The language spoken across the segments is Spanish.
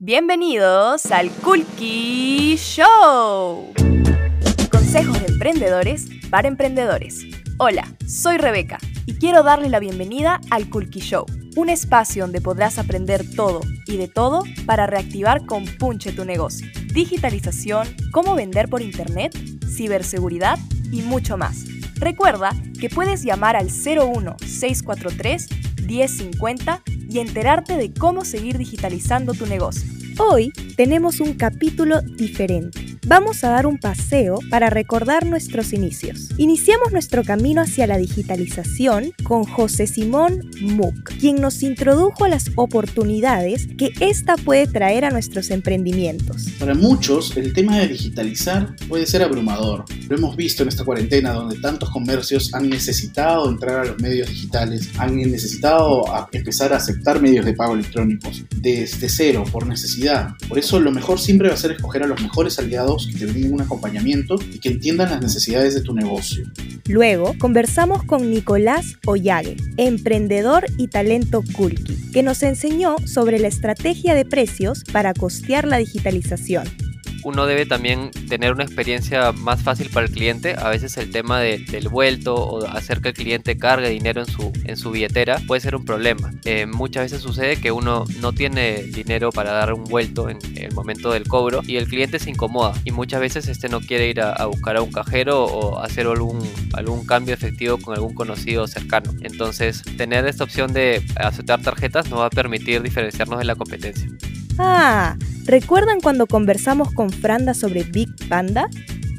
Bienvenidos al Kulki Show. Consejos de emprendedores para emprendedores. Hola, soy Rebeca y quiero darle la bienvenida al Kulki Show, un espacio donde podrás aprender todo y de todo para reactivar con punche tu negocio. Digitalización, cómo vender por internet, ciberseguridad y mucho más. Recuerda que puedes llamar al 01 643 1050 y enterarte de cómo seguir digitalizando tu negocio. Hoy tenemos un capítulo diferente. Vamos a dar un paseo para recordar nuestros inicios. Iniciamos nuestro camino hacia la digitalización con José Simón Muck, quien nos introdujo a las oportunidades que ésta puede traer a nuestros emprendimientos. Para muchos, el tema de digitalizar puede ser abrumador. Lo hemos visto en esta cuarentena donde tantos comercios han necesitado entrar a los medios digitales, han necesitado empezar a aceptar medios de pago electrónicos desde cero, por necesidad. Por eso lo mejor siempre va a ser escoger a los mejores aliados que te brinden un acompañamiento y que entiendan las necesidades de tu negocio. Luego conversamos con Nicolás Ollague, emprendedor y talento Kulki, que nos enseñó sobre la estrategia de precios para costear la digitalización uno debe también tener una experiencia más fácil para el cliente. A veces el tema del vuelto o hacer que el cliente cargue dinero en su, en su billetera puede ser un problema. Eh, muchas veces sucede que uno no tiene dinero para dar un vuelto en el momento del cobro y el cliente se incomoda y muchas veces este no quiere ir a, buscar a un cajero o hacer algún, algún cambio efectivo con algún conocido cercano. Entonces tener esta opción de aceptar tarjetas nos va a permitir diferenciarnos de la competencia. Ah, ¿recuerdan cuando conversamos con Franda sobre Big Panda?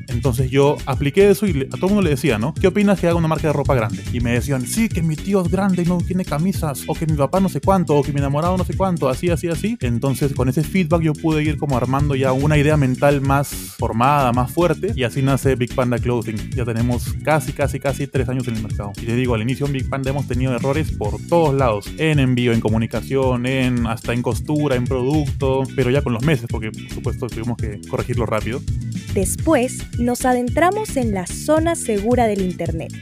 Entonces yo apliqué eso y a todo el mundo le decía, ¿no? ¿Qué opinas que haga una marca de ropa grande? Y me decían, sí, que mi tío es grande y no tiene camisas, o que mi papá no sé cuánto, o que mi enamorado no sé cuánto, así, así, así. Entonces con ese feedback yo pude ir como armando ya una idea mental más formada, más fuerte, y así nace Big Panda Clothing. Ya tenemos casi, casi, casi tres años en el mercado. Y te digo, al inicio en Big Panda hemos tenido errores por todos lados, en envío, en comunicación, en hasta en costura, en producto, pero ya con los meses, porque por supuesto tuvimos que corregirlo rápido. Después nos adentramos en la zona segura del Internet,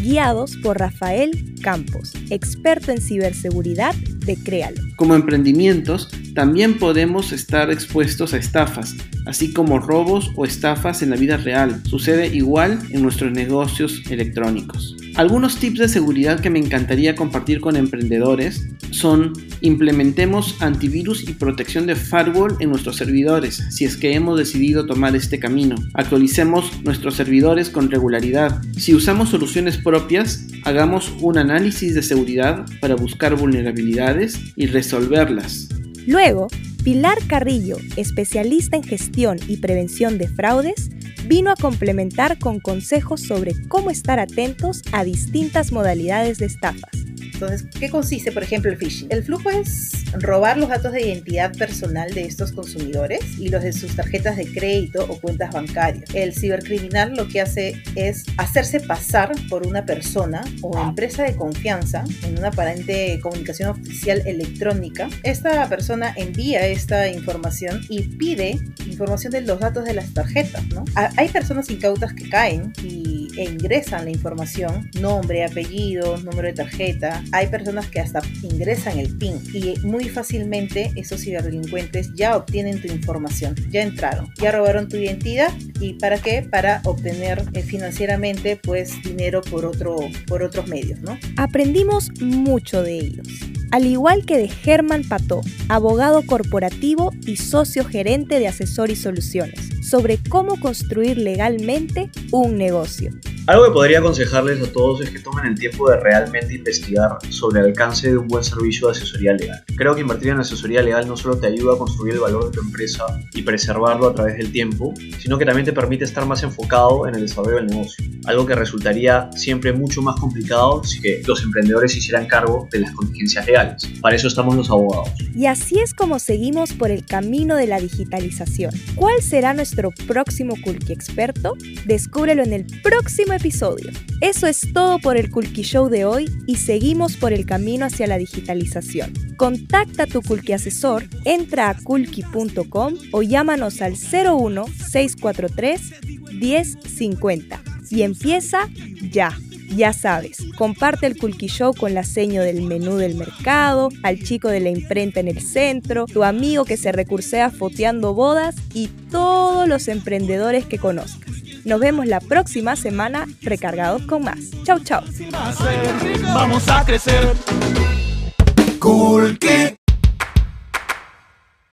guiados por Rafael Campos, experto en ciberseguridad de Créalo. Como emprendimientos, también podemos estar expuestos a estafas, así como robos o estafas en la vida real. Sucede igual en nuestros negocios electrónicos. Algunos tips de seguridad que me encantaría compartir con emprendedores son implementemos antivirus y protección de firewall en nuestros servidores si es que hemos decidido tomar este camino. Actualicemos nuestros servidores con regularidad. Si usamos soluciones propias, hagamos un análisis de seguridad para buscar vulnerabilidades y resolverlas. Luego, Pilar Carrillo, especialista en gestión y prevención de fraudes, vino a complementar con consejos sobre cómo estar atentos a distintas modalidades de estafas. Entonces, ¿qué consiste, por ejemplo, el phishing? El flujo es robar los datos de identidad personal de estos consumidores y los de sus tarjetas de crédito o cuentas bancarias. El cibercriminal lo que hace es hacerse pasar por una persona o empresa de confianza en una aparente comunicación oficial electrónica. Esta persona envía esta información y pide información de los datos de las tarjetas, ¿no? Hay personas incautas que caen y, e ingresan la información, nombre, apellido, número de tarjeta, hay personas que hasta ingresan el PIN y muy fácilmente esos ciberdelincuentes ya obtienen tu información, ya entraron, ya robaron tu identidad y para qué? Para obtener eh, financieramente pues dinero por, otro, por otros medios, ¿no? Aprendimos mucho de ellos al igual que de Germán Pató, abogado corporativo y socio gerente de Asesor y Soluciones, sobre cómo construir legalmente un negocio. Algo que podría aconsejarles a todos es que tomen el tiempo de realmente investigar sobre el alcance de un buen servicio de asesoría legal. Creo que invertir en asesoría legal no solo te ayuda a construir el valor de tu empresa y preservarlo a través del tiempo, sino que también te permite estar más enfocado en el desarrollo del negocio, algo que resultaría siempre mucho más complicado si que los emprendedores hicieran cargo de las contingencias legales. Para eso estamos los abogados. Y así es como seguimos por el camino de la digitalización. ¿Cuál será nuestro próximo Kulki experto? Descúbrelo en el próximo episodio. Eso es todo por el Culqui Show de hoy y seguimos por el camino hacia la digitalización. Contacta a tu Culqui asesor, entra a culqui.com o llámanos al 01 643 1050 y empieza ya. Ya sabes, comparte el Culqui Show con la seño del menú del mercado, al chico de la imprenta en el centro, tu amigo que se recursea foteando bodas y todos los emprendedores que conozcas. Nos vemos la próxima semana recargados con más. Chau, chau. Vamos a crecer.